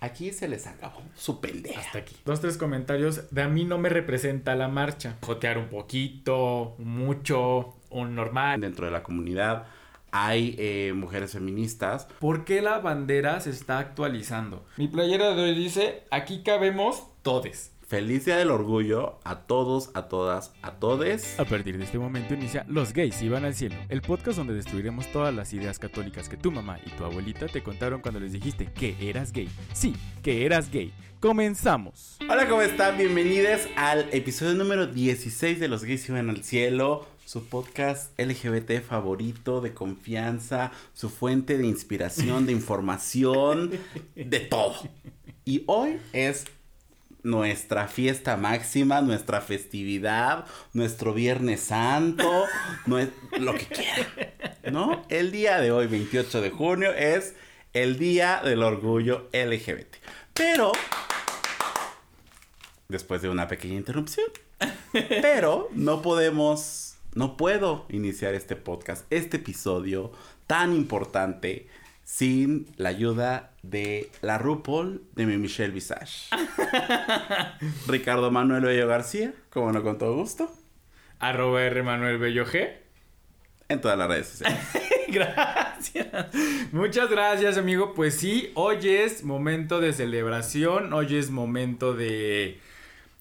Aquí se les acabó su pendeja. Hasta aquí. Dos, tres comentarios. De a mí no me representa la marcha. Jotear un poquito, mucho, un normal. Dentro de la comunidad hay eh, mujeres feministas. ¿Por qué la bandera se está actualizando? Mi playera de hoy dice, aquí cabemos todes. Feliz Día del Orgullo a todos, a todas, a todes. A partir de este momento inicia Los Gays Iban al Cielo, el podcast donde destruiremos todas las ideas católicas que tu mamá y tu abuelita te contaron cuando les dijiste que eras gay. Sí, que eras gay. Comenzamos. Hola, ¿cómo están? Bienvenidos al episodio número 16 de Los Gays Iban al Cielo, su podcast LGBT favorito, de confianza, su fuente de inspiración, de información, de todo. Y hoy es nuestra fiesta máxima, nuestra festividad, nuestro Viernes Santo, lo que quieran, ¿no? El día de hoy, 28 de junio, es el Día del Orgullo LGBT. Pero, después de una pequeña interrupción, pero no podemos, no puedo iniciar este podcast, este episodio tan importante sin la ayuda de la RuPaul de mi Michelle Visage. Ricardo Manuel Bello García, como no con todo gusto. Arroba R Manuel Bello G. En todas las redes sociales. gracias. Muchas gracias, amigo. Pues sí, hoy es momento de celebración, hoy es momento de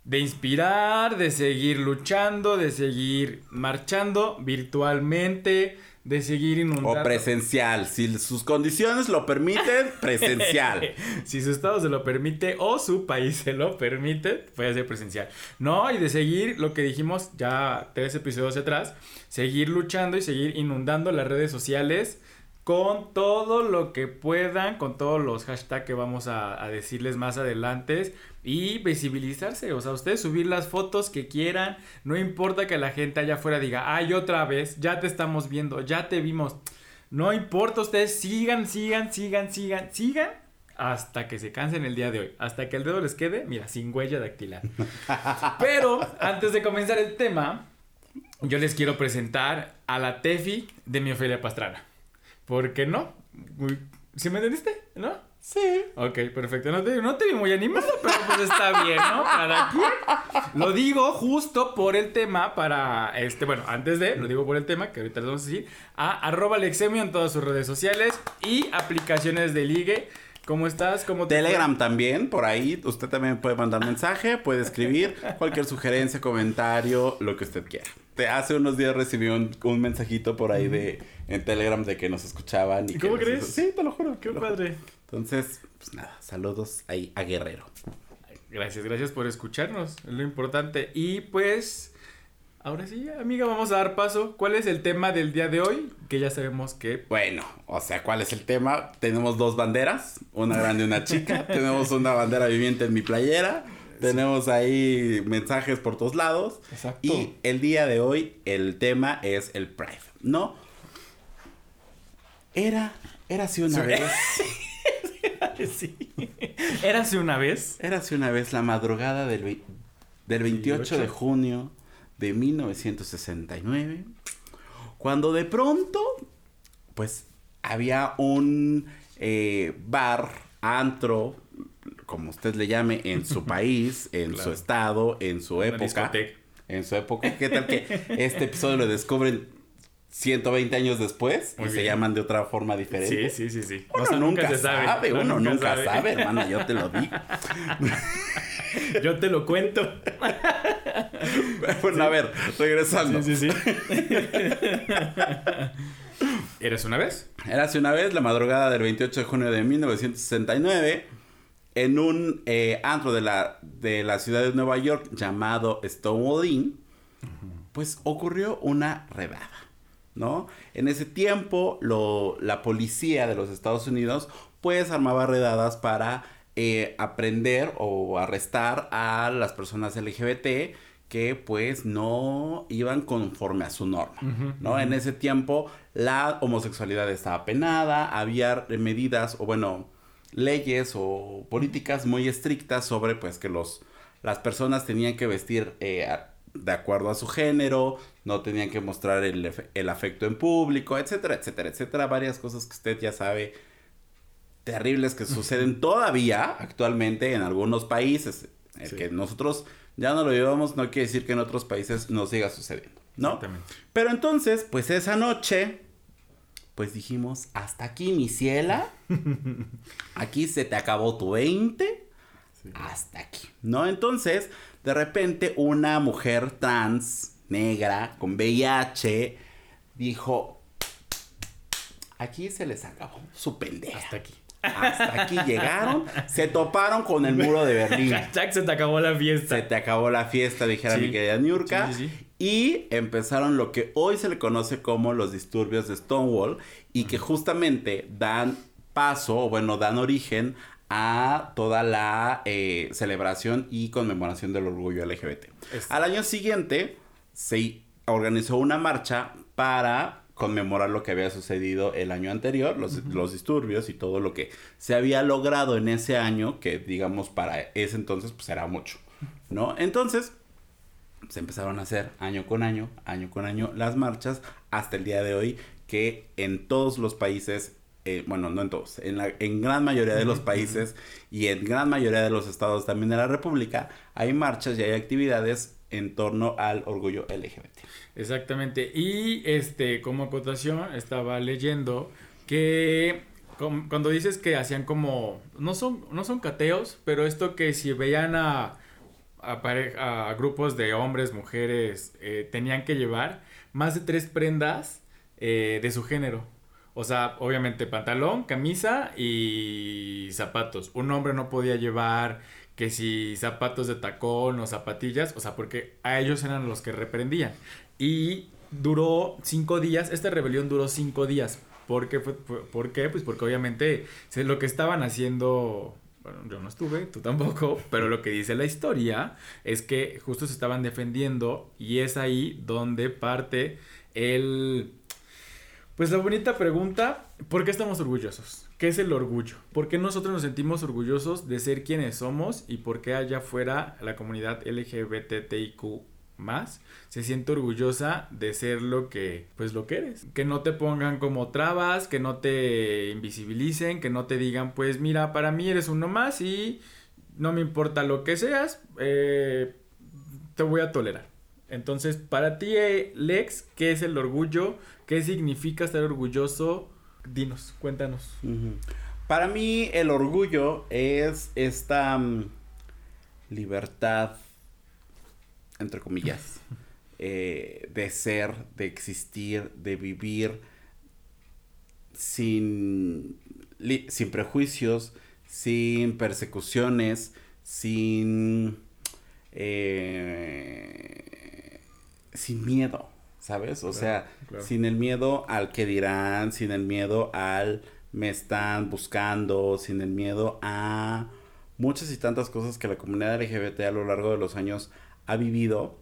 de inspirar, de seguir luchando, de seguir marchando virtualmente, de seguir inundando. O presencial, si sus condiciones lo permiten, presencial. si su estado se lo permite o su país se lo permite, puede ser presencial. No, y de seguir lo que dijimos ya tres episodios atrás, seguir luchando y seguir inundando las redes sociales con todo lo que puedan, con todos los hashtags que vamos a, a, decirles más adelante y visibilizarse, o sea, ustedes subir las fotos que quieran, no importa que la gente allá afuera diga, ay, otra vez, ya te estamos viendo, ya te vimos, no importa, ustedes sigan, sigan, sigan, sigan, sigan hasta que se cansen el día de hoy, hasta que el dedo les quede, mira, sin huella dactilar. Pero antes de comenzar el tema, yo les quiero presentar a la Tefi de mi Ofelia Pastrana. ¿Por qué no? ¿Sí me entendiste? ¿No? Sí. Ok, perfecto. No te, no te vi muy animado, pero pues está bien, ¿no? Para quién. Lo digo justo por el tema para, este, bueno, antes de, lo digo por el tema, que ahorita les vamos a decir, a arroba Alexemio en todas sus redes sociales y aplicaciones de ligue. ¿Cómo estás? ¿Cómo te Telegram fue? también, por ahí. Usted también puede mandar mensaje, puede escribir cualquier sugerencia, comentario, lo que usted quiera. Te, hace unos días recibí un, un mensajito por ahí de en Telegram de que nos escuchaban. ¿Y, ¿Y cómo crees? Sí, te lo juro. Qué padre. Entonces, pues nada, saludos ahí a Guerrero. Gracias, gracias por escucharnos, es lo importante. Y pues, ahora sí, amiga, vamos a dar paso. ¿Cuál es el tema del día de hoy? Que ya sabemos que... Bueno, o sea, ¿cuál es el tema? Tenemos dos banderas, una grande y una chica. Tenemos una bandera viviente en mi playera. Tenemos ahí mensajes por todos lados. Exacto. Y el día de hoy el tema es el Pride, ¿no? Era, era así una sí. vez. sí. Érase una vez. Érase una vez la madrugada del, del 28 18. de junio de 1969. Cuando de pronto, pues había un eh, bar, antro, como usted le llame, en su país, en claro. su estado, en su Una época. discoteca. En su época. ¿Qué tal que este episodio lo descubren 120 años después Muy y se llaman de otra forma diferente? Sí, sí, sí, sí. Uno O sea, nunca, se sabe, uno nunca nunca sabe, sabe. hermano, yo te lo digo. Yo te lo cuento. bueno, a ver, regresando. Sí, sí, sí. ¿Eres una vez? Érase una vez, la madrugada del 28 de junio de 1969, en un eh, antro de la, de la ciudad de Nueva York llamado Stonewall Inn, pues ocurrió una redada, ¿no? En ese tiempo, lo, la policía de los Estados Unidos, pues armaba redadas para eh, aprender o arrestar a las personas LGBT que pues no iban conforme a su norma, ¿no? En ese tiempo la homosexualidad estaba penada, había medidas o bueno, leyes o políticas muy estrictas sobre pues que los las personas tenían que vestir eh, de acuerdo a su género, no tenían que mostrar el, el afecto en público, etcétera, etcétera, etcétera, varias cosas que usted ya sabe terribles que suceden todavía actualmente en algunos países. El que nosotros ya no lo llevamos no quiere decir que en otros países no siga sucediendo, ¿no? Pero entonces, pues esa noche, pues dijimos, hasta aquí mi ciela, aquí se te acabó tu 20, hasta aquí, ¿no? Entonces, de repente una mujer trans, negra, con VIH, dijo, aquí se les acabó su pendeja. Hasta aquí. Hasta aquí llegaron, se toparon con el muro de Berlín. Hashtag se te acabó la fiesta. Se te acabó la fiesta, dijera Sí. mi querida Niurka. Sí, sí, sí. Y empezaron lo que hoy se le conoce como los disturbios de Stonewall y que justamente dan paso, o bueno, dan origen a toda la eh, celebración y conmemoración del orgullo LGBT. Es- Al año siguiente se organizó una marcha para conmemorar lo que había sucedido el año anterior, los, los disturbios y todo lo que se había logrado en ese año, que digamos para ese entonces pues era mucho, ¿no? Entonces se empezaron a hacer año con año, año con año las marchas hasta el día de hoy que en todos los países, eh, bueno, no en todos, en, la, en gran mayoría de los países y en gran mayoría de los estados también de la República hay marchas y hay actividades en torno al orgullo LGBT. Exactamente. Y este, como acotación, estaba leyendo que cuando dices que hacían como. No son, no son cateos, pero esto que si veían a. A, pare- a grupos de hombres, mujeres, eh, tenían que llevar más de tres prendas eh, de su género. O sea, obviamente pantalón, camisa y zapatos. Un hombre no podía llevar que si zapatos de tacón o zapatillas, o sea, porque a ellos eran los que reprendían. Y duró cinco días, esta rebelión duró cinco días. ¿Por qué? ¿Por qué? Pues porque obviamente lo que estaban haciendo, bueno, yo no estuve, tú tampoco, pero lo que dice la historia es que justo se estaban defendiendo y es ahí donde parte el... Pues la bonita pregunta, ¿por qué estamos orgullosos? ¿Qué es el orgullo? ¿Por qué nosotros nos sentimos orgullosos de ser quienes somos y por qué allá afuera la comunidad LGBTIQ más se siente orgullosa de ser lo que pues lo que eres. Que no te pongan como trabas que no te invisibilicen que no te digan pues mira para mí eres uno más y no me importa lo que seas eh, te voy a tolerar entonces para ti eh, Lex qué es el orgullo qué significa estar orgulloso dinos cuéntanos. Para mí el orgullo es esta mm, libertad, entre comillas, eh, de ser, de existir, de vivir sin, sin prejuicios, sin persecuciones, sin, eh, sin miedo, ¿sabes? O Claro, sea, claro. sin el miedo al que dirán, sin el miedo al me están buscando, sin el miedo a muchas y tantas cosas que la comunidad LGBT a lo largo de los años ha vivido,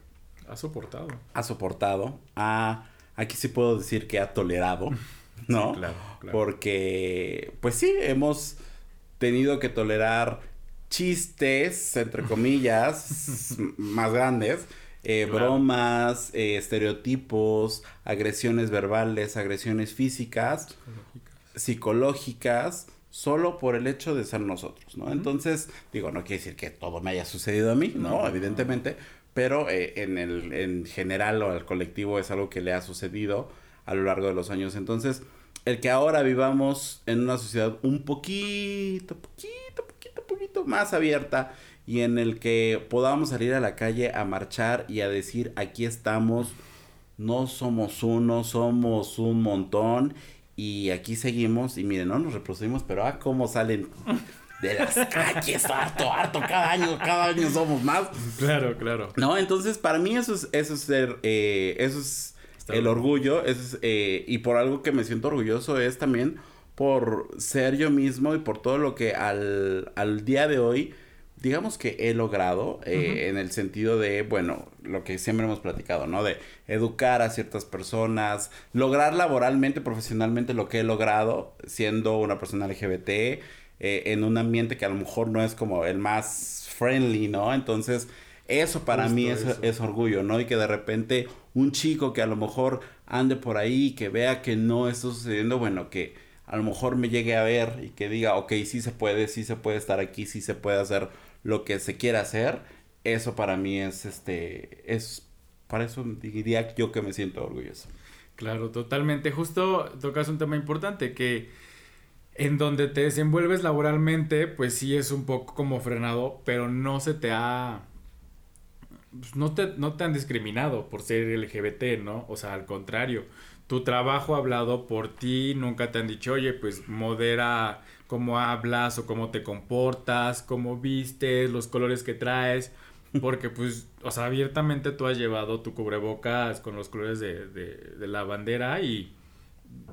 has soportado ha soportado, ha, aquí sí puedo decir que ha tolerado, ¿no? Sí, claro, claro. Porque, pues sí, hemos tenido que tolerar chistes, entre comillas, más grandes, eh, Claro. bromas, eh, estereotipos, agresiones verbales, agresiones físicas, psicológicas, solo por el hecho de ser nosotros, ¿no? Entonces, digo, no quiere decir que todo me haya sucedido a mí, no, Evidentemente, pero eh, en el en general o al colectivo es algo que le ha sucedido a lo largo de los años. Entonces, el que ahora vivamos en una sociedad un poquito, poquito, poquito, poquito más abierta y en el que podamos salir a la calle a marchar y a decir, aquí estamos, no somos uno, somos un montón y aquí seguimos y miren, no nos reproducimos, pero ah, cómo salen de las calles, harto, harto, cada año, cada año somos más. claro claro No, entonces para mí eso es, eso es ser, eh, eso es Está el bien. orgullo, eso es, eh, y por algo que me siento orgulloso es también por ser yo mismo y por todo lo que al, al día de hoy, digamos que he logrado, eh, en el sentido de, bueno, lo que siempre hemos platicado, ¿no? De educar a ciertas personas, lograr laboralmente, profesionalmente lo que he logrado siendo una persona LGBT, eh, en un ambiente que a lo mejor no es como el más friendly, ¿no? Entonces, eso para Justo mí es, eso. es orgullo, ¿no? Y que de repente un chico que a lo mejor ande por ahí, que vea que no está sucediendo, bueno, que a lo mejor me llegue a ver y que diga, ok, sí se puede, sí se puede estar aquí, sí se puede hacer lo que se quiera hacer, eso para mí es, este, es, para eso diría yo que me siento orgulloso. Claro, totalmente. Justo tocas un tema importante que en donde te desenvuelves laboralmente, pues sí es un poco como frenado, pero no se te ha... Pues no te, no te han discriminado por ser LGBT, ¿no? O sea, al contrario, tu trabajo ha hablado por ti, nunca te han dicho, oye, pues modera cómo hablas o cómo te comportas, cómo vistes, los colores que traes, porque pues, o sea, abiertamente tú has llevado tu cubrebocas con los colores de, de, de la bandera y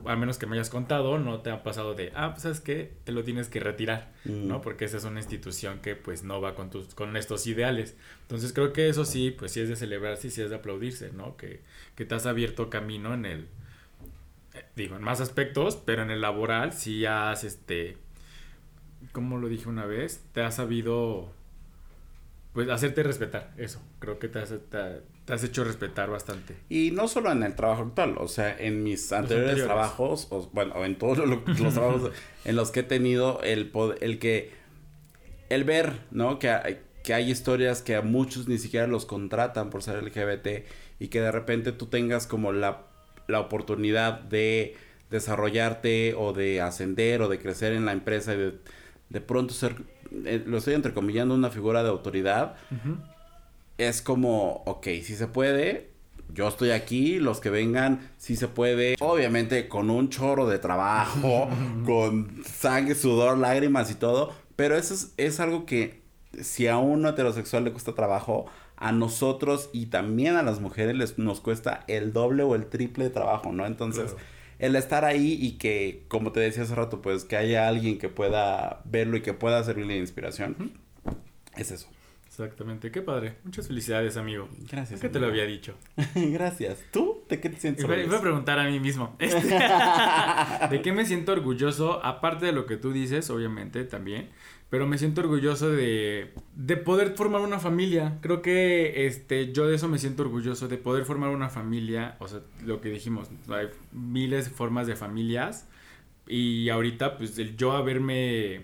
al menos que me hayas contado, no te ha pasado de, ah, pues sabes que te lo tienes que retirar, ¿no? Mm. Porque esa es una institución que pues no va con tus, con estos ideales. Entonces creo que eso sí, pues sí es de celebrarse y sí es de aplaudirse, ¿no? Que, que te has abierto camino en el, digo, en más aspectos, pero en el laboral sí has, este, como lo dije una vez, te has sabido, pues, hacerte respetar, eso. Creo que te has, te, has hecho respetar bastante. Y no solo en el trabajo actual, o sea, en mis anteriores, trabajos, o, bueno, en todos los, trabajos en los que he tenido, el, el que, el ver, ¿no? Que que hay historias que a muchos ni siquiera los contratan por ser LGBT y que de repente tú tengas como la la oportunidad de desarrollarte o de ascender o de crecer en la empresa y de, de pronto ser, eh, lo estoy entrecomillando, una figura de autoridad, es como, ok, si se puede, yo estoy aquí, los que vengan, si se puede, obviamente con un chorro de trabajo, con sangre, sudor, lágrimas y todo, pero eso es, es algo que si a un heterosexual le cuesta trabajo, a nosotros y también a las mujeres les, nos cuesta el doble o el triple de trabajo, ¿no? Entonces, el estar ahí y que, como te decía hace rato, pues que haya alguien que pueda verlo y que pueda servirle de inspiración, es eso. Exactamente, qué padre. Muchas felicidades, amigo. Gracias. ¿Qué te lo había dicho? Gracias. ¿Tú? ¿De qué te sientes orgulloso? Voy a preguntar a mí mismo. Este, ¿De qué me siento orgulloso? Aparte de lo que tú dices, obviamente, también pero me siento orgulloso de, de poder formar una familia. Creo que este, yo de eso me siento orgulloso, de poder formar una familia. O sea, lo que dijimos, hay miles de formas de familias. Y ahorita, pues, el yo haberme,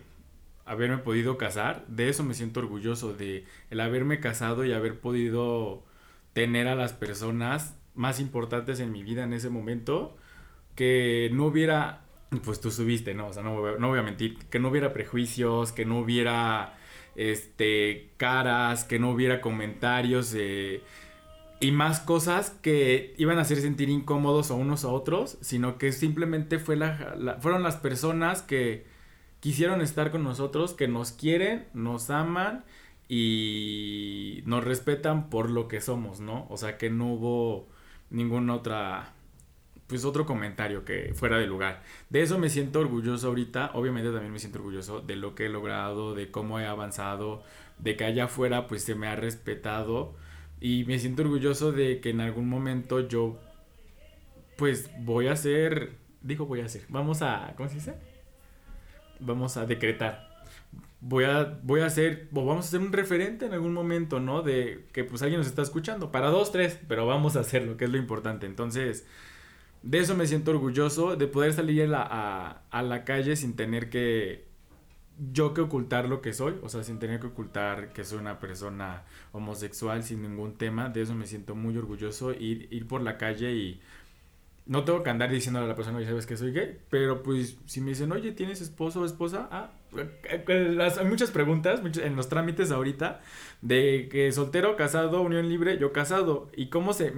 haberme podido casar, de eso me siento orgulloso, de el haberme casado y haber podido tener a las personas más importantes en mi vida en ese momento, que no hubiera pues tú subiste, ¿no? O sea, no, voy a mentir, que no hubiera prejuicios, que no hubiera, este, caras, que no hubiera comentarios y más cosas que iban a hacer sentir incómodos a unos a otros, sino que simplemente fue la, fueron las personas que quisieron estar con nosotros, que nos quieren, nos aman y nos respetan por lo que somos, ¿no? O sea, que no hubo ninguna otra pues otro comentario que fuera de lugar. De eso me siento orgulloso ahorita. Obviamente también me siento orgulloso de lo que he logrado, de cómo he avanzado, de que allá afuera pues se me ha respetado y me siento orgulloso de que en algún momento yo pues voy a hacer, digo voy a hacer, vamos a, ¿cómo se dice? Vamos a decretar. Voy a, voy a hacer, o vamos a hacer un referente en algún momento, ¿no? De que pues alguien nos está escuchando, para dos, tres, pero vamos a hacerlo, que es lo importante. Entonces, de eso me siento orgulloso, de poder salir a la, a, la calle sin tener que yo que ocultar lo que soy, o sea, sin tener que ocultar que soy una persona homosexual sin ningún tema, de eso me siento muy orgulloso, ir, ir por la calle y no tengo que andar diciéndole a la persona, ya sabes que soy gay, pero pues si me dicen, oye, ¿tienes esposo o esposa? Ah, hay muchas preguntas en los trámites ahorita de que soltero, casado, unión libre, yo casado. ¿Y cómo se,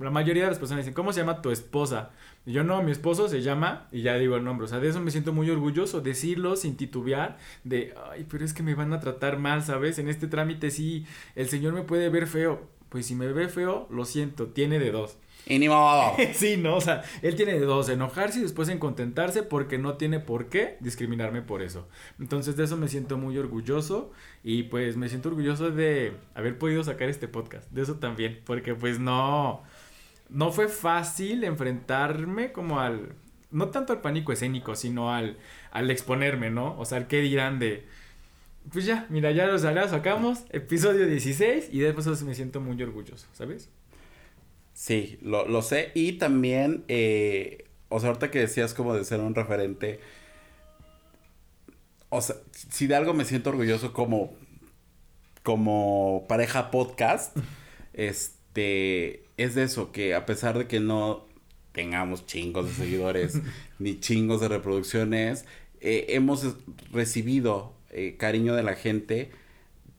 La mayoría de las personas dicen, ¿cómo se llama tu esposa? Y yo no, mi esposo se llama, y ya digo el nombre. O sea, de eso me siento muy orgulloso, decirlo sin titubear, de, ay, pero es que me van a tratar mal, ¿sabes? En este trámite sí, el señor me puede ver feo. Pues si me ve feo, lo siento, tiene de dos. Y ni modo. sí, no, o sea, él tiene dos, enojarse y después en contentarse porque no tiene por qué discriminarme por eso. Entonces de eso me siento muy orgulloso y pues me siento orgulloso de haber podido sacar este podcast, de eso también, porque pues no, no fue fácil enfrentarme como al, no tanto al pánico escénico, sino al, al exponerme, ¿no? O sea, al qué dirán de... Pues ya, mira, ya lo sacamos, episodio 16 y después me siento muy orgulloso, ¿sabes? Sí, lo, lo sé. Y también, eh, o sea, ahorita que decías como de ser un referente, o sea, si de algo me siento orgulloso como, como pareja podcast, este, es de eso, que a pesar de que no tengamos chingos de seguidores ni chingos de reproducciones, eh, hemos recibido eh, cariño de la gente,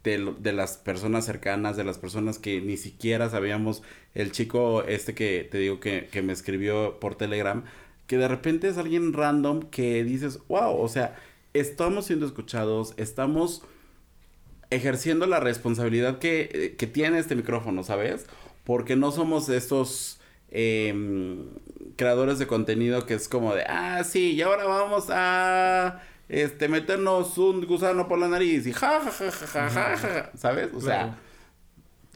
de, las personas cercanas, de las personas que ni siquiera sabíamos, el chico este que te digo que, me escribió por Telegram, que de repente es alguien random que dices, wow, o sea, estamos siendo escuchados, estamos ejerciendo la responsabilidad que, eh, que tiene este micrófono, ¿sabes? Porque no somos estos eh, creadores de contenido que es como de, ah, sí, y ahora vamos a este meternos un gusano por la nariz y ja, ja, ja, ja, ja, ja, ¿sabes? O sea,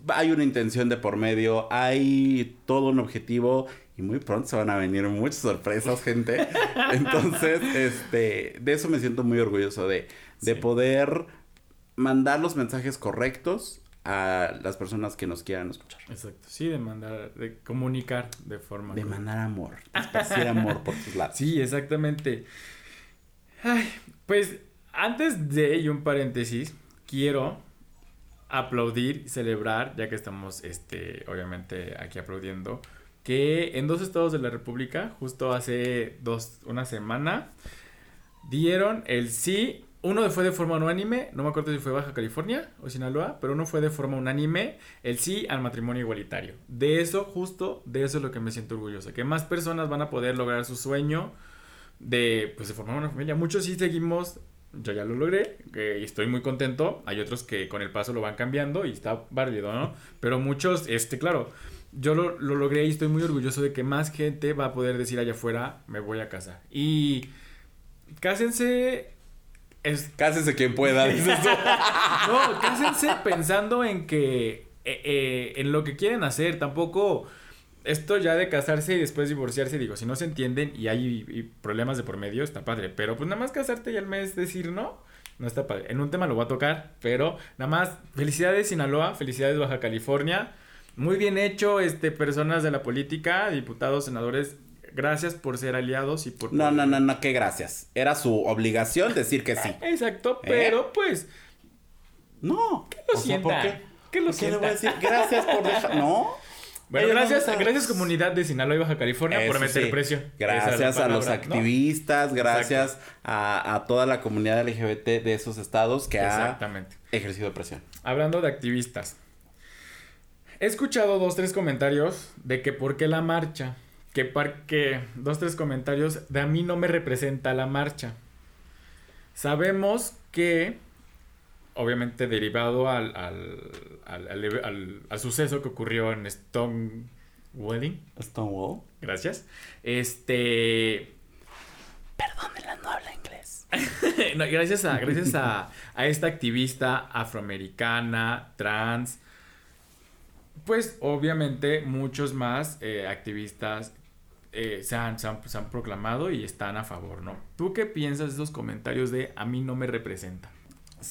hay una intención de por medio, hay todo un objetivo y muy pronto se van a venir muchas sorpresas, gente. Entonces, este, de eso me siento muy orgulloso de, de sí. poder mandar los mensajes correctos a las personas que nos quieran escuchar. Exacto, sí, de mandar, de comunicar de forma. De mandar amor, de esparcir amor por tus lados. Sí, exactamente. Ay, pues antes de y un paréntesis, quiero aplaudir y celebrar, ya que estamos, este, obviamente aquí aplaudiendo, que en dos estados de la República, justo hace dos, una semana, dieron el sí. Uno fue de forma unánime, no me acuerdo si fue Baja California o Sinaloa, pero uno fue de forma unánime el sí al matrimonio igualitario. De eso, justo, de eso es lo que me siento orgulloso, que más personas van a poder lograr su sueño de, pues, de formar una familia. Muchos sí seguimos, yo ya lo logré, y estoy muy contento. Hay otros que con el paso lo van cambiando y está válido, ¿no? Pero muchos, este, claro, yo lo, lo, logré y estoy muy orgulloso de que más gente va a poder decir allá afuera, me voy a casar. Y cásense... Es... Cásense quien pueda, dices tú. no, cásense pensando en que... Eh, eh, en lo que quieren hacer, tampoco... Esto ya de casarse y después divorciarse, digo, si no se entienden y hay y problemas de por medio, está padre. Pero pues nada más casarte y al mes decir no, no está padre. En un tema lo voy a tocar, pero nada más, felicidades Sinaloa, felicidades Baja California. Muy bien hecho, este, personas de la política, diputados, senadores, gracias por ser aliados y por... No, no, no, no, qué gracias. Era su obligación decir que sí. Exacto, pero ¿Eh? pues... No. Que lo sienta. ¿por qué? Que lo ¿Por qué le sienta. voy a decir gracias por dejar... No. Bueno, gracias, no gracias comunidad de Sinaloa y Baja California por meter sí. precio. Gracias a los activistas, gracias a, a toda la comunidad LGBT de esos estados que ha ejercido presión. Hablando de activistas. He escuchado dos, tres comentarios de que por qué la marcha. Que porque dos, tres comentarios de a mí no me representa la marcha. Sabemos que, obviamente derivado al, al, al, al- al- al suceso que ocurrió en Stone Wedding, Stonewall. gracias, este, Perdónenla, no habla inglés. no, gracias a, gracias a, a esta activista afroamericana, trans, pues obviamente muchos más eh, activistas eh, se, han, se, han, se han proclamado y están a favor, ¿no? ¿Tú qué piensas de esos comentarios de a mí no me representa?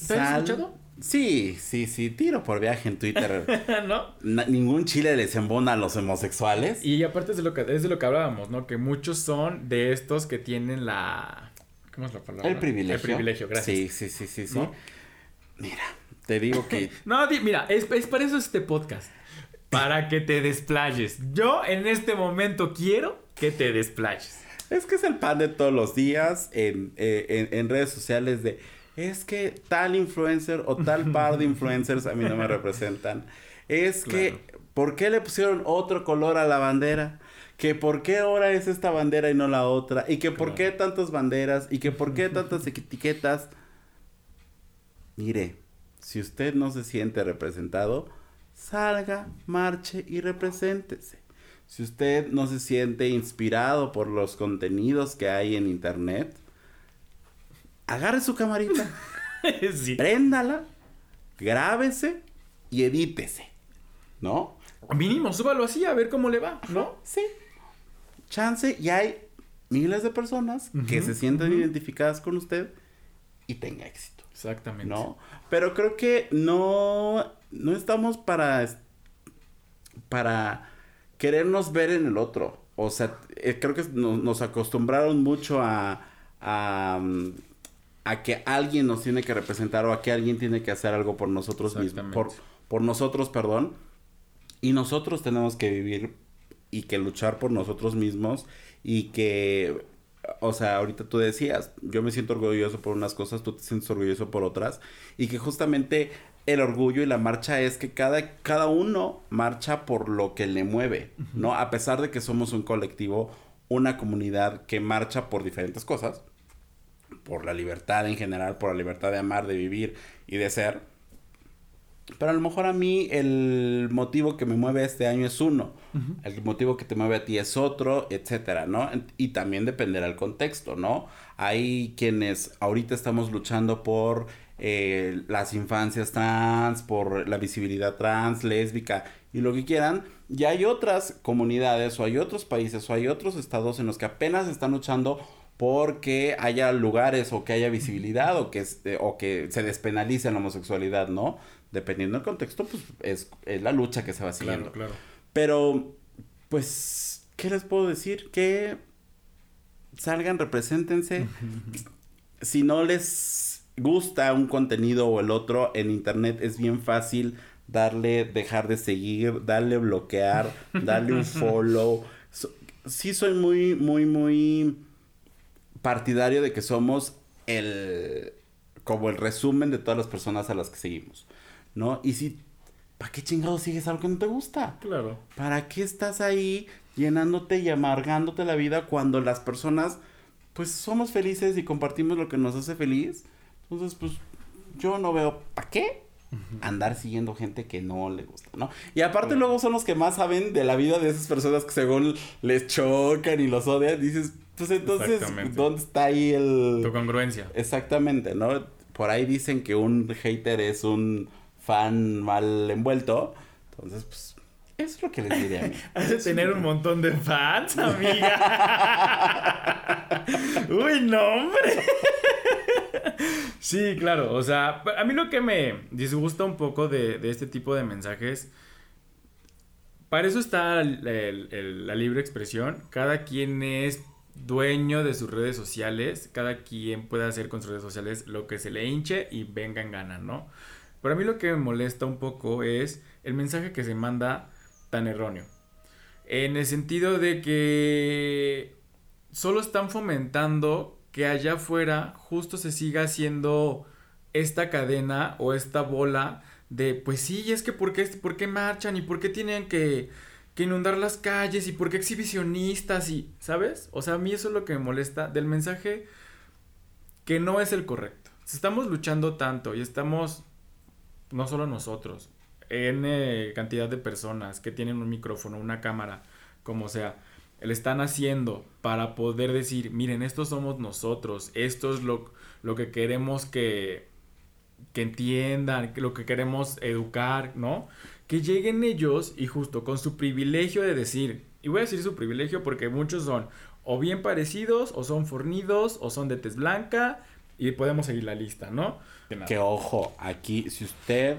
¿Te has escuchado? Sí, sí, sí, tiro por viaje en Twitter. ¿No? Na- ningún chile les embona a los homosexuales. Y aparte es de lo que, es de lo que hablábamos, ¿no? Que muchos son de estos que tienen la... ¿Cómo es la palabra? El privilegio. El privilegio, gracias. Sí, sí, sí, sí, sí. ¿No? Mira, te digo que No, di- mira, es, es para eso este podcast. Para que te desplayes. Yo en este momento quiero que te desplayes. es que es el pan de todos los días en, eh, en, en redes sociales de es que tal influencer o tal par de influencers a mí no me representan. Es que, ¿por qué le pusieron otro color a la bandera? Que por qué ahora es esta bandera y no la otra. Y que por qué tantas banderas. Y que por qué tantas etiquetas. Mire, si usted no se siente representado, salga, marche y represéntese. Si usted no se siente inspirado por los contenidos que hay en internet, agarre su camarita, sí. préndala, grábese y edítese. ¿No? Mínimo, súbalo así a ver cómo le va, ¿no? Sí. Chance y hay miles de personas que se sienten ujú. identificadas con usted y tenga éxito. Exactamente. ¿no? Pero creo que no, no estamos para, para querernos ver en el otro. o sea, eh, creo que nos, acostumbraron mucho a, a, mm, a, que alguien nos tiene que representar o a que alguien tiene que hacer algo por nosotros mismos, por, por nosotros, perdón, y nosotros tenemos que vivir y que luchar por nosotros mismos y que o sea, ahorita tú decías, yo me siento orgulloso por unas cosas, tú te sientes orgulloso por otras, y que justamente el orgullo y la marcha es que cada, cada uno marcha por lo que le mueve, ¿no? A pesar de que somos un colectivo, una comunidad que marcha por diferentes cosas, por la libertad en general, por la libertad de amar, de vivir y de ser. Pero a lo mejor a mí el motivo que me mueve este año es uno, el motivo que te mueve a ti es otro, etcétera, ¿no? Y también dependerá el contexto, ¿no? Hay quienes ahorita estamos luchando por eh, las infancias trans, por la visibilidad trans, lésbica y lo que quieran. Y hay otras comunidades o hay otros países o hay otros estados en los que apenas están luchando porque haya lugares o que haya visibilidad o que, eh, o que se despenalice la homosexualidad, ¿no? Dependiendo del contexto, pues es, la lucha que se va siguiendo. Claro, claro. Pero, pues, ¿qué les puedo decir? Que salgan, represéntense. si no les gusta un contenido o el otro en internet es bien fácil darle dejar de seguir, darle bloquear, darle un follow. sí soy muy, muy, muy partidario de que somos el como el resumen de todas las personas a las que seguimos, ¿no? Y si ¿para qué chingados sigues algo que no te gusta? Claro. ¿Para qué estás ahí llenándote y amargándote la vida cuando las personas pues somos felices y compartimos lo que nos hace feliz? Entonces, pues yo no veo, ¿para qué? Andar siguiendo gente que no le gusta, ¿no? Y aparte luego son los que más saben de la vida de esas personas que según les chocan y los odian. Dices, pues entonces, ¿dónde está ahí el... Tu congruencia. Exactamente, ¿no? Por ahí dicen que un hater es un fan mal envuelto. Entonces, pues, es lo que les diría a mí. Has de tener un montón de fans, amiga. Uy, no, hombre. Sí, claro, o sea, a mí lo que me disgusta un poco de, este tipo de mensajes, para eso está la libre expresión, cada quien es dueño de sus redes sociales, cada quien puede hacer con sus redes sociales lo que se le hinche y venga en gana, ¿no? Pero a mí lo que me molesta un poco es el mensaje que se manda tan erróneo. En el sentido de que solo están fomentando que allá afuera justo se siga haciendo esta cadena o esta bola de, pues sí, es que ¿por qué, por qué marchan y por qué tienen que, que inundar las calles y por qué exhibicionistas y, ¿sabes? O sea, a mí eso es lo que me molesta del mensaje que no es el correcto. Estamos luchando tanto y estamos, no solo nosotros, en cantidad de personas que tienen un micrófono, una cámara, como sea le están haciendo para poder decir, miren, estos somos nosotros, esto es lo, lo que queremos que, que entiendan, lo que queremos educar, ¿no? Que lleguen ellos y justo con su privilegio de decir, y voy a decir su privilegio porque muchos son o bien parecidos, o son fornidos, o son de tez blanca, y podemos seguir la lista, ¿no? Que ojo, aquí, si usted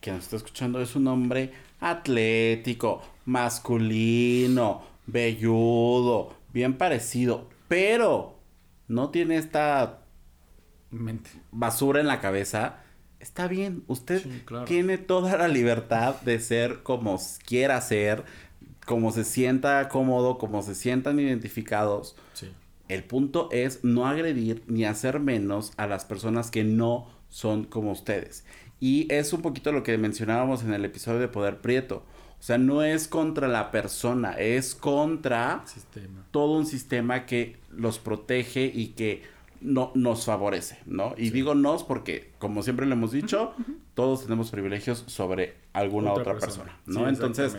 que nos está escuchando es un hombre atlético, masculino, velludo, bien parecido, pero no tiene esta Mente. basura en la cabeza, está bien, usted tiene toda la libertad de ser como quiera ser, como se sienta cómodo, como se sientan identificados. El punto es no agredir ni hacer menos a las personas que no son como ustedes. Y es un poquito lo que mencionábamos en el episodio de Poder Prieto. O sea, no es contra la persona, es contra todo un sistema que los protege y que no, nos favorece, ¿no? Y digo nos porque, como siempre le hemos dicho, todos tenemos privilegios sobre alguna otra, persona, ¿no? Entonces,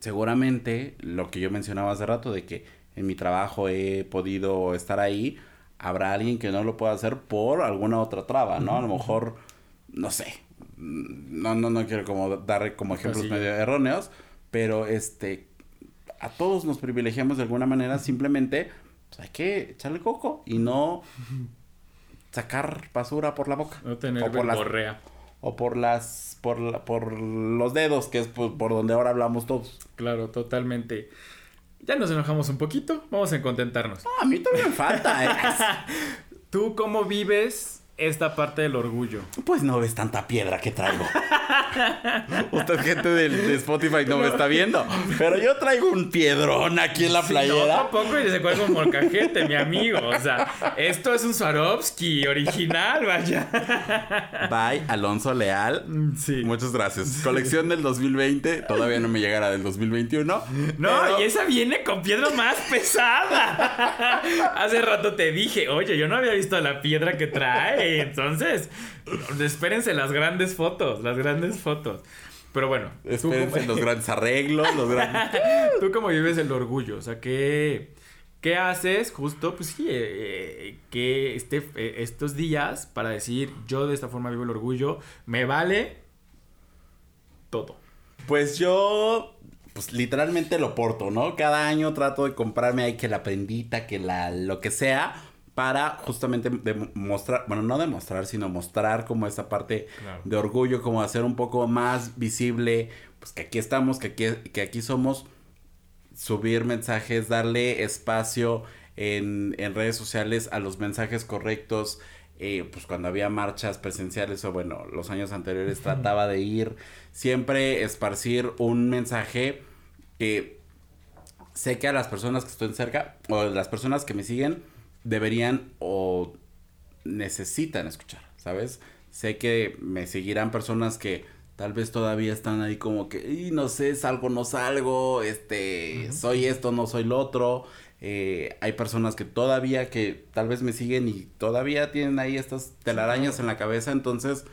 seguramente lo que yo mencionaba hace rato de que en mi trabajo he podido estar ahí, habrá alguien que no lo pueda hacer por alguna otra traba, ¿no? A lo mejor, no sé, no, no, no quiero como dar como ejemplos medio erróneos, pero este, a todos nos privilegiamos de alguna manera, simplemente pues, hay que echarle coco y no sacar basura por la boca. No tener o por o por las por, la- por los dedos, que es por, por donde ahora hablamos todos. Claro, totalmente. Ya nos enojamos un poquito, vamos a contentarnos. Ah, a mí todavía me falta, ¿eh? ¿Tú cómo vives esta parte del orgullo? Pues no ves tanta piedra que traigo. Usted, gente de, Spotify, no, me está viendo. Pero yo traigo un piedrón aquí en la Sí, no, playera. tampoco y se cuál como molcajete, mi amigo. O sea, esto es un Swarovski original, vaya. Bye, Alonso Leal. Sí. Muchas gracias. Colección del 2020. Todavía no me llegará del 2021. No, pero- y esa viene con piedra más pesada. Hace rato te dije, oye, yo no había visto la piedra que trae. Entonces, espérense las grandes fotos, las grandes fotos. Pero bueno, tú Espérense como- los grandes arreglos, los grandes... ¿Tú cómo vives el orgullo? O sea, ¿qué, qué haces justo, pues sí, eh, eh, que este, eh, estos días para decir, yo de esta forma vivo el orgullo, me vale todo? Pues yo, pues literalmente lo porto, ¿no? Cada año trato de comprarme ahí que la prendita, que la lo que sea, para justamente demostrar, bueno, no demostrar, sino mostrar como esa parte Claro. de orgullo, como hacer un poco más visible, pues que aquí estamos, que aquí, que aquí somos, subir mensajes, darle espacio en, en redes sociales a los mensajes correctos. eh, pues cuando había marchas presenciales o bueno, los años anteriores trataba de ir siempre esparcir un mensaje que sé que a las personas que estoy cerca o las personas que me siguen deberían o necesitan escuchar, ¿sabes? Sé que me seguirán personas que tal vez todavía están ahí como que, "Y no sé, salgo, no salgo, este, soy esto, no soy lo otro. Eh, hay personas que todavía que tal vez me siguen y todavía tienen ahí estas telarañas en la cabeza, entonces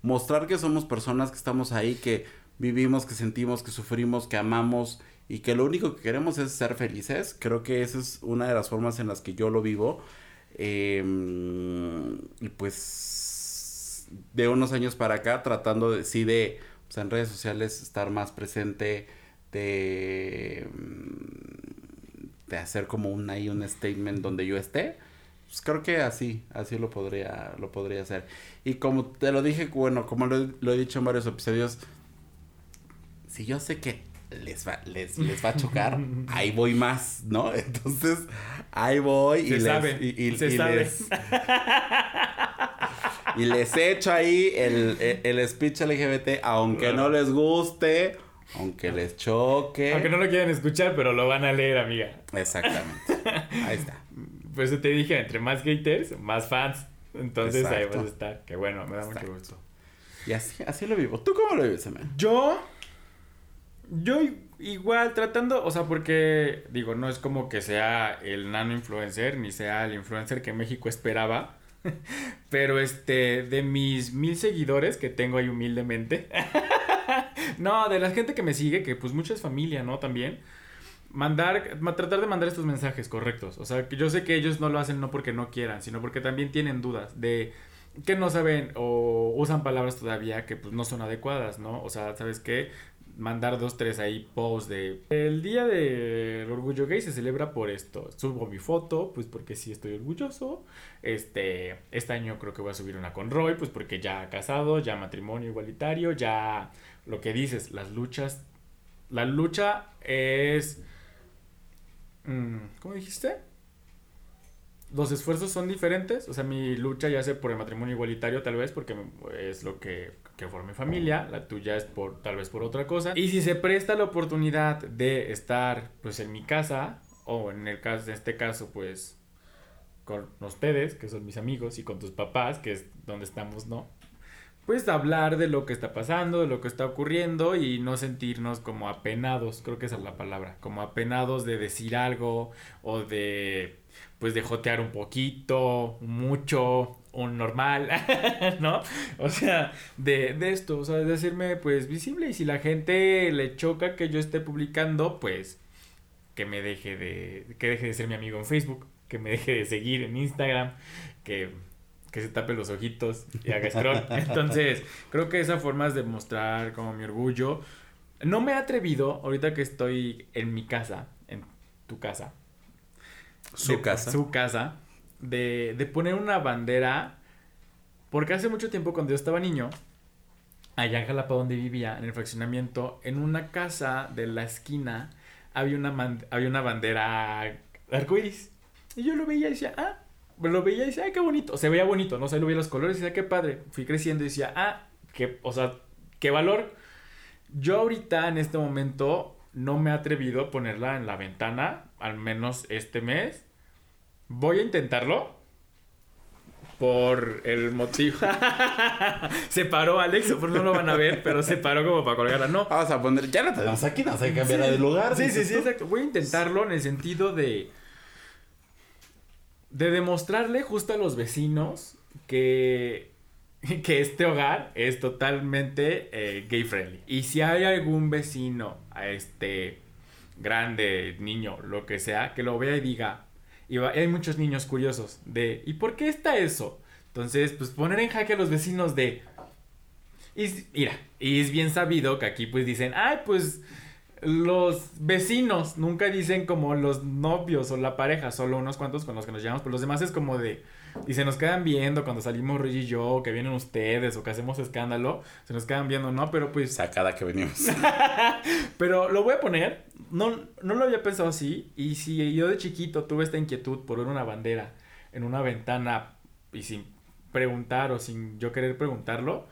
mostrar que somos personas que estamos ahí, que vivimos, que sentimos, que sufrimos, que amamos y que lo único que queremos es ser felices. Creo que esa es una de las formas en las que yo lo vivo. Eh, y pues de unos años para acá tratando de, sí de pues, en redes sociales estar más presente, de, mm, de hacer como un ahí un statement donde yo esté. Pues creo que así, así lo podría, lo podría hacer. Y como te lo dije, bueno, como lo, lo he dicho en varios episodios, si yo sé que les va, les, les va a chocar, ahí voy más, ¿no? Entonces, ahí voy y Se les, sabe, y, y- se y sabe. les- y les echo ahí el, el, el speech LGBT, aunque no les guste, aunque les choque. Aunque no lo quieran escuchar, pero lo van a leer, amiga. Exactamente. Ahí está. Por eso te dije, entre más haters, más fans. Entonces ahí Exacto. vas a estar. Que bueno, me da Exacto. mucho gusto. Y así, así lo vivo. ¿Tú cómo lo vives, Emma? Yo. Yo igual tratando, o sea, porque digo, no es como que sea el nano influencer, ni sea el influencer que México esperaba. Pero este, de mis mil seguidores que tengo ahí humildemente. no, de la gente que me sigue, que pues mucha es familia, ¿no? También. Mandar, ma- tratar de mandar estos mensajes correctos. O sea, que yo sé que ellos no lo hacen no porque no quieran, sino porque también tienen dudas de que no saben o usan palabras todavía que pues no son adecuadas, ¿no? O sea, ¿sabes qué? Mandar dos, tres ahí posts de... El día del orgullo gay se celebra por esto. Subo mi foto, pues porque sí estoy orgulloso. Este, este año creo que voy a subir una con Roy, pues porque ya casado, ya matrimonio igualitario, ya lo que dices, las luchas... La lucha es... mm, ¿Cómo dijiste? los esfuerzos son diferentes. O sea, mi lucha ya sea por el matrimonio igualitario, tal vez, porque es lo que, que forma mi familia. La tuya es por, tal vez por otra cosa. Y si se presta la oportunidad de estar, pues, en mi casa, o en el caso, en este caso, pues, con ustedes, que son mis amigos, y con tus papás, que es donde estamos, ¿no? Pues hablar de lo que está pasando, de lo que está ocurriendo y no sentirnos como apenados, creo que esa es la palabra, como apenados de decir algo o de pues de jotear un poquito, mucho, un normal, ¿no? O sea, de, de esto, o sea, de hacerme pues visible y si la gente le choca que yo esté publicando, pues que me deje de, que deje de ser mi amigo en Facebook, que me deje de seguir en Instagram, que, que se tape los ojitos y haga scroll. Entonces, creo que esa forma es de mostrar como mi orgullo. No me he atrevido, ahorita que estoy en mi casa, en tu casa, Su de- casa. Su casa. De, de poner una bandera. Porque hace mucho tiempo, cuando yo estaba niño, allá en Jalapa donde vivía, en el fraccionamiento, en una casa de la esquina había una, había una bandera arcoíris. Y yo lo veía y decía, ah, lo veía y decía, ay, qué bonito. Se veía bonito, no sé, lo veía los colores y decía, qué padre. Fui creciendo y decía, ah, qué, o sea, qué valor. Yo ahorita, en este momento, no me he atrevido a ponerla en la ventana, al menos este mes. Voy a intentarlo por el motivo. se paró Alex, por no lo van a ver, pero se paró como para colgarla. No. Vamos a poner, ya la tenemos aquí, no sé cambiar de lugar. Sí, sí, sí, exacto. Voy a intentarlo en el sentido de. De demostrarle justo a los vecinos que. que este hogar es totalmente eh, gay friendly. Y si hay algún vecino, a este grande, niño, lo que sea, que lo vea y diga, y hay muchos niños curiosos de, ¿y por qué está eso? Entonces, pues poner en jaque a los vecinos de... Y, mira, y es bien sabido que aquí pues dicen, ay, pues los vecinos nunca dicen como los novios o la pareja, solo unos cuantos con los que nos llevamos, pero los demás es como de... Y se nos quedan viendo cuando salimos Rey y yo, que vienen ustedes o que hacemos escándalo, se nos quedan viendo, ¿no? Pero pues... Sacada que venimos. pero lo voy a poner, no, no lo había pensado así, y si yo de chiquito tuve esta inquietud por ver una bandera en una ventana y sin preguntar o sin yo querer preguntarlo,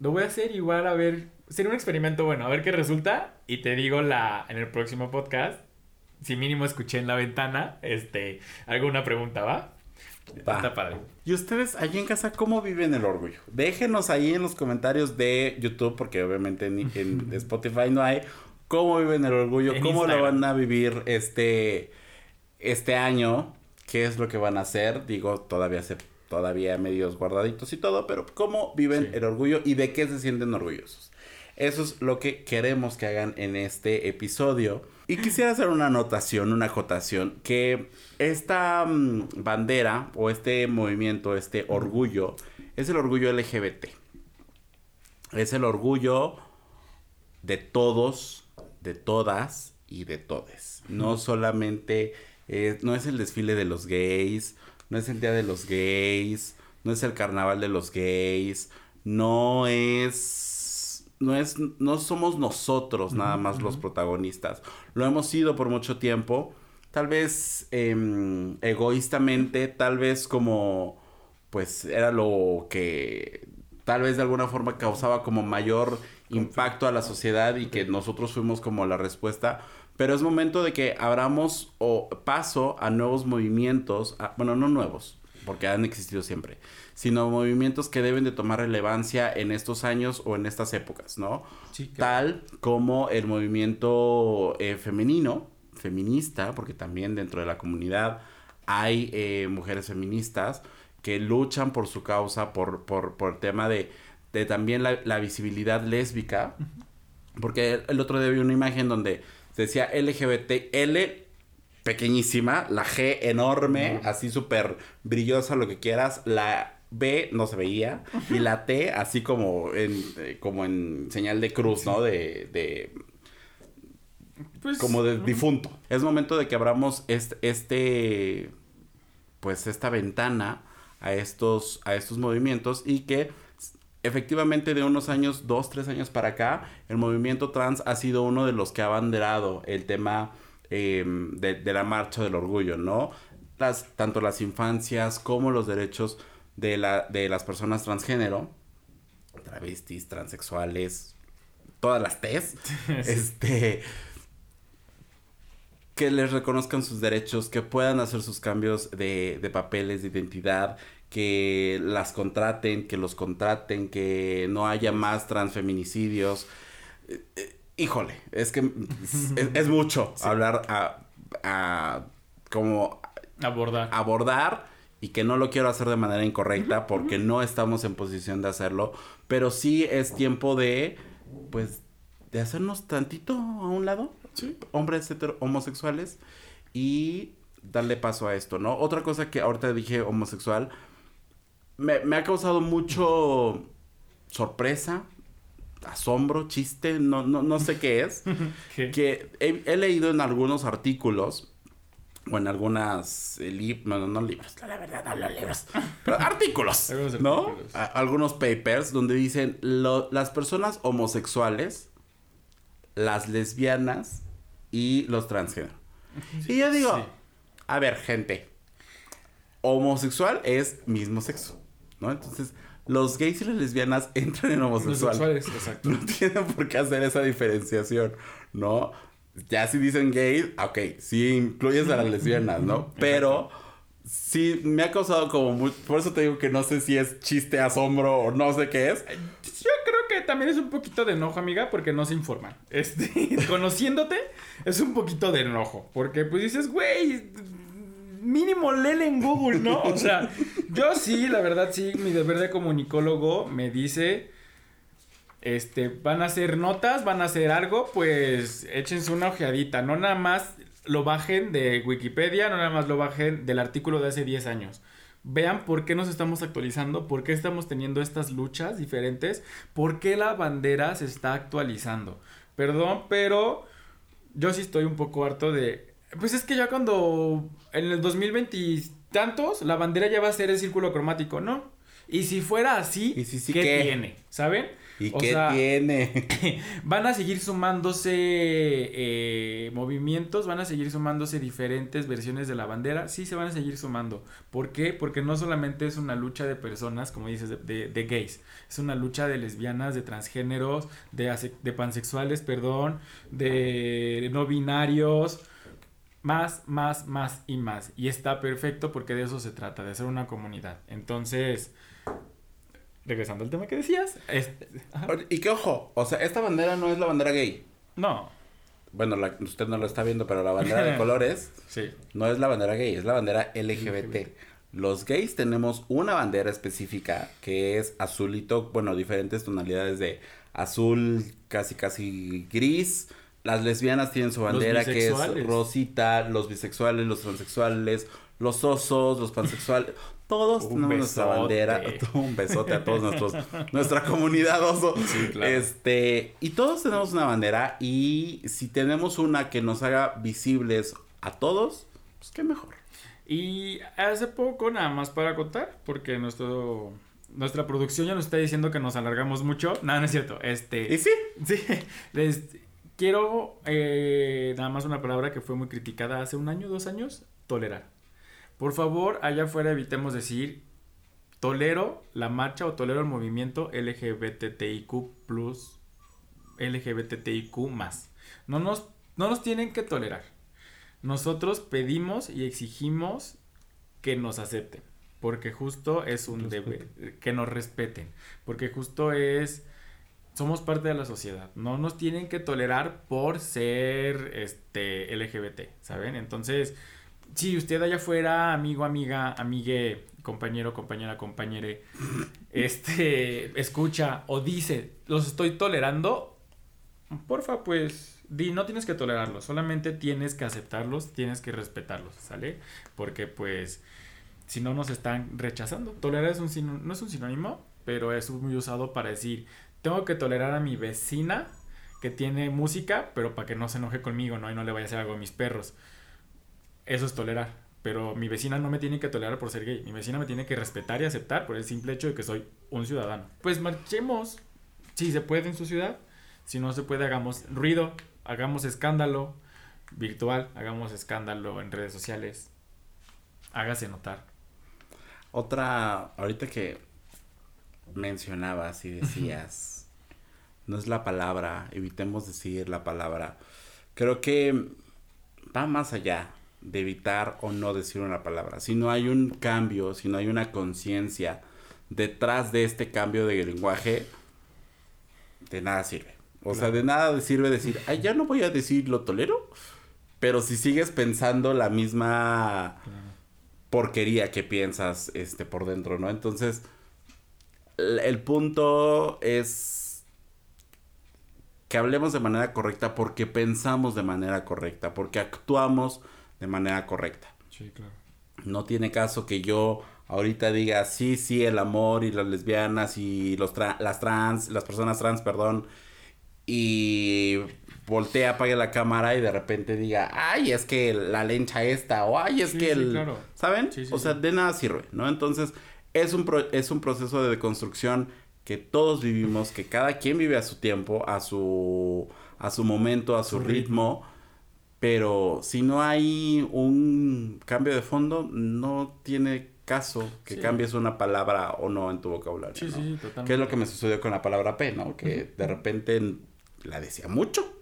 lo voy a hacer igual a ver, sería un experimento bueno, a ver qué resulta y te digo la en el próximo podcast si mínimo escuché en la ventana este alguna pregunta, ¿va? Está padre. ¿Y ustedes allí en casa cómo viven el orgullo? Déjenos ahí en los comentarios de YouTube, porque obviamente en, en Spotify no hay. ¿Cómo viven el orgullo? ¿Cómo lo van a vivir este, este año? ¿Qué es lo que van a hacer? Digo, todavía se todavía medios guardaditos y todo, pero cómo viven el orgullo y de qué se sienten orgullosos. Eso es lo que queremos que hagan en este episodio. Y quisiera hacer una anotación, una acotación, que esta mm, bandera o este movimiento, este orgullo, es el orgullo LGBT. Es el orgullo de todos, de todas y de todes. No solamente, no es el desfile de los gays, no es el día de los gays, no es el carnaval de los gays, no es no es, no somos nosotros nada más los protagonistas. Lo hemos sido por mucho tiempo. Tal vez em, egoístamente, tal vez como, pues era lo que tal vez de alguna forma causaba como mayor impacto a la sociedad y que nosotros fuimos como la respuesta. Pero es momento de que abramos o paso a nuevos movimientos, bueno, no nuevos, porque han existido siempre, sino movimientos que deben de tomar relevancia en estos años o en estas épocas, ¿no? Tal como el movimiento eh, femenino, feminista, porque también dentro de la comunidad hay eh, mujeres feministas que luchan por su causa, por, por, por el tema de, de también la, visibilidad lésbica, porque el otro día vi una imagen donde decía LGBT, L pequeñísima, la G enorme, así súper brillosa, lo que quieras, la B no se veía y la T así como en, eh, como en señal de cruz, ¿no? De, de pues, como de difunto. Es momento de que abramos este, este, pues esta ventana a estos, a estos movimientos y que efectivamente de unos años, dos, tres años para acá, el movimiento trans ha sido uno de los que ha abanderado el tema em, de, de, la marcha del orgullo, ¿no? Las, tanto las infancias como los derechos de, la, de las personas transgénero, travestis, transexuales, todas las T's, este, que les reconozcan sus derechos, que puedan hacer sus cambios de, de papeles, de identidad, que las contraten, que los contraten, que no haya más transfeminicidios. Eh, eh, híjole, es que es, mucho hablar a, a como abordar. abordar y que no lo quiero hacer de manera incorrecta porque no estamos en posición de hacerlo, pero sí es tiempo de, pues, de hacernos tantito a un lado, hombres homosexuales, y darle paso a esto, ¿no? Otra cosa que ahorita dije homosexual, me, ha causado mucho sorpresa, asombro, chiste, no, no, no sé qué es, que he leído en algunos artículos o en algunas eh, lib- no, no libros, la verdad no los libros, pero artículos, Algunos ¿no? artículos. A- algunos papers donde dicen lo- las personas homosexuales, las lesbianas y los transgénero. y yo digo, Sí. a ver, gente, homosexual es mismo sexo, ¿no? Entonces, los gays y las lesbianas entran en homosexual. exacto. No tienen por qué hacer esa diferenciación, ¿no? Ya si dicen gay, ok, sí incluyes a las lesbianas, ¿no? Pero sí me ha causado como muy... Por eso te digo que no sé si es chiste, asombro o no sé qué es. Yo creo también es un poquito de enojo, amiga, porque no se informan. Este, conociéndote, es un poquito de enojo. Porque pues dices, güey, mínimo léele en Google, ¿no? O sea, yo sí, la verdad sí, mi deber de comunicólogo me dice, este, van a hacer notas, van a hacer algo, pues échense una ojeadita. No nada más lo bajen de Wikipedia, no nada más lo bajen del artículo de hace 10 años. Vean por qué nos estamos actualizando, por qué estamos teniendo estas luchas diferentes, por qué la bandera se está actualizando. Perdón, pero yo sí estoy un poco harto de... Pues es que ya cuando en el 2020 y tantos, la bandera ya va a ser el círculo cromático, ¿no? Y si fuera así, ¿Y si sí ¿qué, qué? tiene? ¿Saben? ¿Y O qué sea, tiene? Van a seguir sumándose eh, movimientos, van a seguir sumándose diferentes versiones de la bandera. Sí, se van a seguir sumando. ¿Por qué? Porque no solamente es una lucha de personas, como dices, de, de- de gays. Es una lucha de lesbianas, de transgéneros, de, ase- de pansexuales, perdón, de no binarios. Más, más, más y más. Y está perfecto porque de eso se trata, de ser una comunidad. Entonces, regresando al tema que decías, y que ojo, o sea, esta bandera no es la bandera gay. no, Bueno, la- usted no lo está viendo, pero la bandera de colores sí. no es la bandera gay, es la bandera LGBT. Los gays tenemos una bandera específica que es azulito, bueno, diferentes tonalidades de azul, casi casi gris. Las lesbianas tienen su bandera que es rosita, los bisexuales, los transexuales, los osos, los pansexuales. Todos Un tenemos nuestra besote. bandera. Un besote a todos nuestros, nuestra comunidad oso. Sí, claro. Este, y todos tenemos una bandera y si tenemos una que nos haga visibles a todos, pues qué mejor. Y hace poco, nada más para contar, porque nuestro, nuestra producción ya nos está diciendo que nos alargamos mucho. Nada, no es cierto. Este, Y sí, sí, les quiero eh, nada más una palabra que fue muy criticada hace un año, dos años, tolerar. Por favor, allá afuera evitemos decir tolero la marcha o tolero el movimiento LGBTIQ plus LGBTIQ más. No nos, no nos tienen que tolerar. Nosotros pedimos y exigimos que nos acepten. Porque justo es un deber. Que nos respeten. Porque justo es. Somos parte de la sociedad. No nos tienen que tolerar por ser este LGBT. ¿Saben? Entonces. Si usted allá afuera, amigo, amiga, amigue, compañero, compañera, compañere, este, escucha o dice, los estoy tolerando, porfa, pues, di, no tienes que tolerarlos, solamente tienes que aceptarlos, tienes que respetarlos, ¿sale? Porque, pues, si no nos están rechazando. Tolerar es un no es un sinónimo, pero es muy usado para decir, tengo que tolerar a mi vecina que tiene música, pero para que no se enoje conmigo, ¿no? Y no le vaya a hacer algo a mis perros. Eso es tolerar. Pero mi vecina no me tiene que tolerar por ser gay. Mi vecina me tiene que respetar y aceptar por el simple hecho de que soy un ciudadano. Pues marchemos. Si se puede en su ciudad. Si no se puede, hagamos ruido. Hagamos escándalo virtual. Hagamos escándalo en redes sociales. Hágase notar. otra, ahorita que mencionabas y decías, no es la palabra, evitemos decir la palabra. Creo que va más allá de evitar o no decir una palabra. Si no hay un cambio, si no hay una conciencia detrás de este cambio de lenguaje, de nada sirve. O sea, de nada sirve decir, ay, ya no voy a decir lo tolero, pero si sigues pensando la misma porquería que piensas este por dentro, ¿no? Entonces, el, el punto es que hablemos de manera correcta porque pensamos de manera correcta, porque actuamos de manera correcta. Sí, claro. No tiene caso que yo ahorita diga sí, sí, el amor y las lesbianas y los tra- las trans, las personas trans, perdón, y voltea, apague la cámara y de repente diga, ay, es que la lencha esta, o ay, es que el... ¿Saben? o sea, de nada sirve, ¿no? Entonces, es un, es un proceso de deconstrucción que todos vivimos, que cada quien vive a su tiempo, a su, a su momento, a su, ritmo. Pero si no hay un cambio de fondo, no tiene caso que cambies una palabra o no en tu vocabulario. Sí, sí, totalmente. Que es lo que me sucedió con la palabra P, ¿no? Que de repente la decía mucho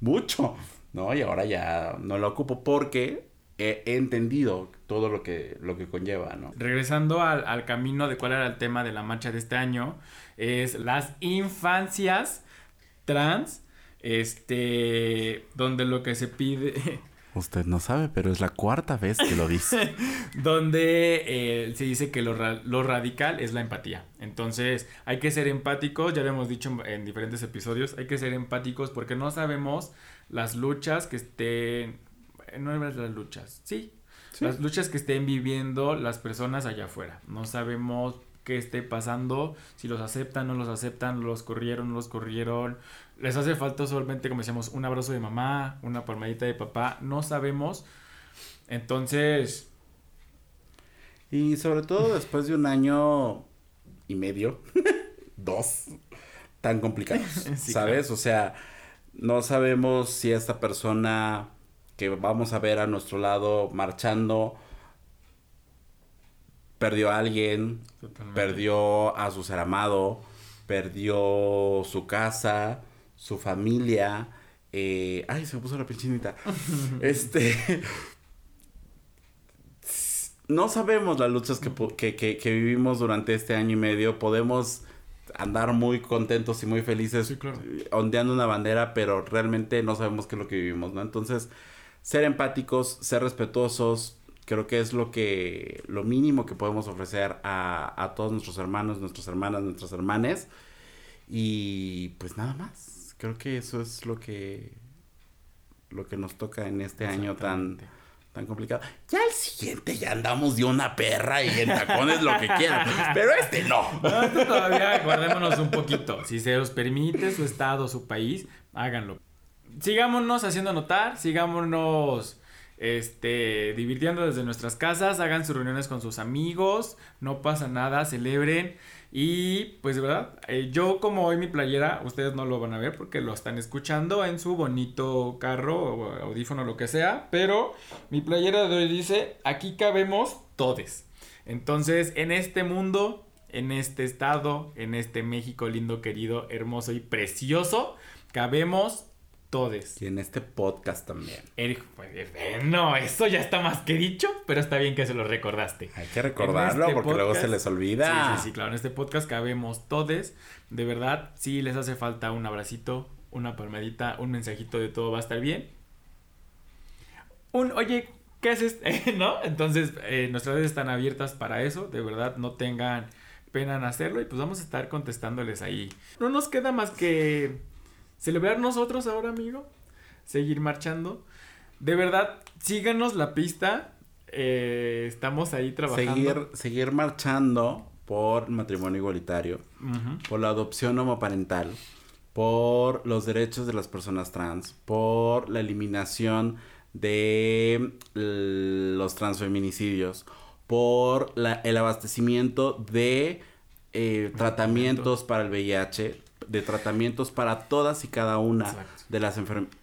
mucho, ¿no? Y ahora ya no lo ocupo porque he, entendido todo lo que, lo que conlleva, ¿no? Regresando al, camino de cuál era el tema de la marcha de este año, es las infancias trans, este, donde lo que se pide... Usted no sabe, pero es la cuarta vez que lo dice. donde eh, se dice que lo, lo, radical es la empatía. Entonces, hay que ser empáticos, ya lo hemos dicho en, diferentes episodios, hay que ser empáticos porque no sabemos las luchas que estén... No es las luchas, sí, Las luchas que estén viviendo las personas allá afuera. No sabemos qué esté pasando, si los aceptan, no los aceptan, los corrieron, no los corrieron, les hace falta solamente, como decíamos, un abrazo de mamá, una palmadita de papá, no sabemos. Entonces... Y sobre todo después de un año y medio, dos, tan complicados, ¿sabes? O sea, no sabemos si esta persona que vamos a ver a nuestro lado marchando perdió a alguien, perdió a su ser amado, perdió su casa, su familia. Eh, ay, se me puso la pinchinita. este. no sabemos las luchas que, que, vivimos durante este año y medio. Podemos andar muy contentos y muy felices ondeando una bandera, pero realmente no sabemos qué es lo que vivimos, ¿no? Entonces, ser empáticos, ser respetuosos, creo que es lo que, lo mínimo que podemos ofrecer a, a todos nuestros hermanos, nuestras hermanas, nuestras hermanes. Y pues nada más creo que eso es lo que lo que nos toca en este año tan tan complicado. Ya el siguiente ya andamos de una perra y en tacones lo que quieran, pero este no. no este todavía guardémonos un poquito. Si se os permite su estado, su país, háganlo. Sigámonos haciendo notar, sigámonos este, divirtiendo desde nuestras casas, hagan sus reuniones con sus amigos, no pasa nada, celebren. Y pues de verdad, eh, yo como hoy mi playera, ustedes no lo van a ver porque lo están escuchando en su bonito carro o audífono, lo que sea, pero mi playera de hoy dice, aquí cabemos todes. Entonces, en este mundo, en este estado, en este México lindo, querido, hermoso y precioso, cabemos todes. Y en este podcast también. Pues, eh, no, eso ya está más que dicho, pero está bien que se lo recordaste. Hay que recordarlo este porque luego se les olvida. Sí, sí, claro. En este podcast cabemos todes. De verdad, si les hace falta un abracito, una palmadita, un mensajito de todo va a estar bien. Un, oye, ¿qué haces? ¿No? Entonces, eh, nuestras redes están abiertas para eso. De verdad, no tengan pena en hacerlo y pues vamos a estar contestándoles ahí. No nos queda más que celebrar nosotros ahora, amigo. Seguir marchando. De verdad, síganos la pista. Eh, estamos ahí trabajando. Seguir, seguir marchando por matrimonio igualitario, por la adopción homoparental, por los derechos de las personas trans, por la eliminación de los transfeminicidios, por el abastecimiento de eh, tratamientos para el VIH, de tratamientos para todas y cada una de las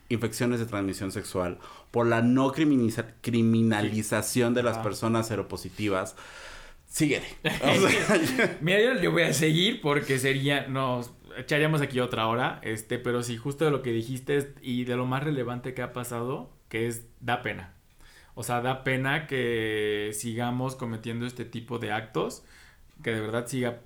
infecciones de transmisión sexual, por la no criminalización de las personas seropositivas. Síguele. Mira, yo, voy a seguir porque sería, nos echaríamos aquí otra hora, este, pero sí, justo de lo que dijiste y de lo más relevante que ha pasado, que es, da pena. O sea, da pena que sigamos cometiendo este tipo de actos, que de verdad siga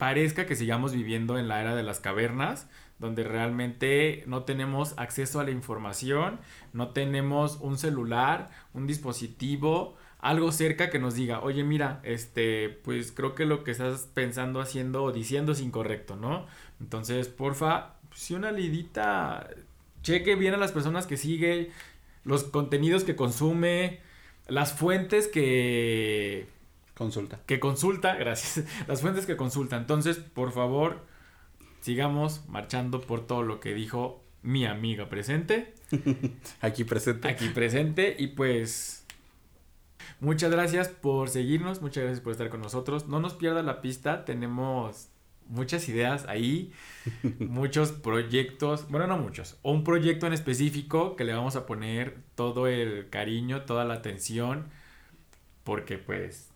parezca que sigamos viviendo en la era de las cavernas, donde realmente no tenemos acceso a la información, no tenemos un celular, un dispositivo, algo cerca que nos diga, oye, mira, este, pues creo que lo que estás pensando, haciendo o diciendo es incorrecto, ¿no? Entonces, porfa, si una lidita, cheque bien a las personas que sigue, los contenidos que consume, las fuentes que Consulta. Que consulta, gracias. Las fuentes que consulta. Entonces, por favor, sigamos marchando por todo lo que dijo mi amiga presente. Aquí presente. Aquí presente y pues muchas gracias por seguirnos, muchas gracias por estar con nosotros. No nos pierda la pista, tenemos muchas ideas ahí, muchos proyectos, bueno, no muchos, un proyecto en específico que le vamos a poner todo el cariño, toda la atención, porque pues...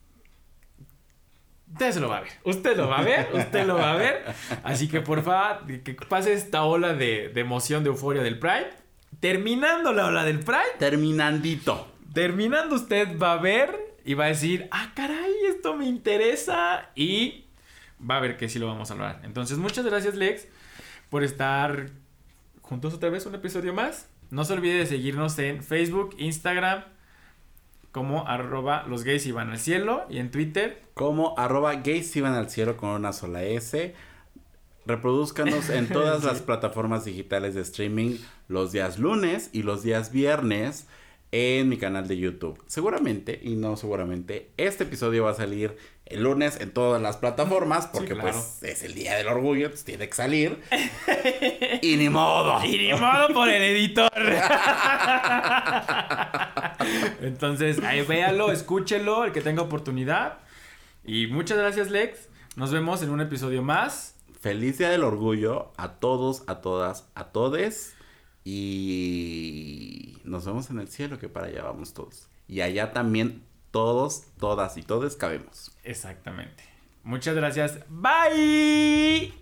Usted se lo va a ver, usted lo va a ver, usted lo va a ver. Así que por favor, que pase esta ola de, de emoción, de euforia del Pride. Terminando la ola del Pride. Terminandito. Terminando usted va a ver y va a decir, ah, caray, esto me interesa. Y va a ver que sí lo vamos a lograr. Entonces, muchas gracias, Lex, por estar juntos otra vez un episodio más. No se olvide de seguirnos en Facebook, Instagram, como arroba los gays iban al cielo y en Twitter. Como arroba gays iban al cielo con una sola S. Reproduzcanos en todas Sí. las plataformas digitales de streaming los días lunes y los días viernes en mi canal de YouTube. Seguramente, y no seguramente, este episodio va a salir el lunes en todas las plataformas porque claro. pues es el día del orgullo, pues tiene que salir. y ni modo. Y ni modo por el editor. Entonces, ahí véalo, escúchelo, el que tenga oportunidad. Y muchas gracias, Lex. Nos vemos en un episodio más. Feliz día del orgullo a todos, a todas, a todes. Y nos vemos en el cielo, que para allá vamos todos. Y allá también todos, todas y todes cabemos. Exactamente. Muchas gracias. Bye.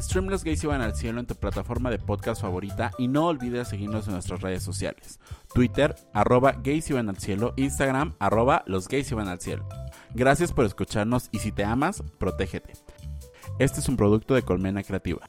Stream Los Gays Iban al Cielo en tu plataforma de podcast favorita y no olvides seguirnos en nuestras redes sociales. Twitter, arroba gays iban al cielo, Instagram, arroba los gays iban al cielo. Gracias por escucharnos y si te amas, protégete. Este es un producto de Colmena Creativa.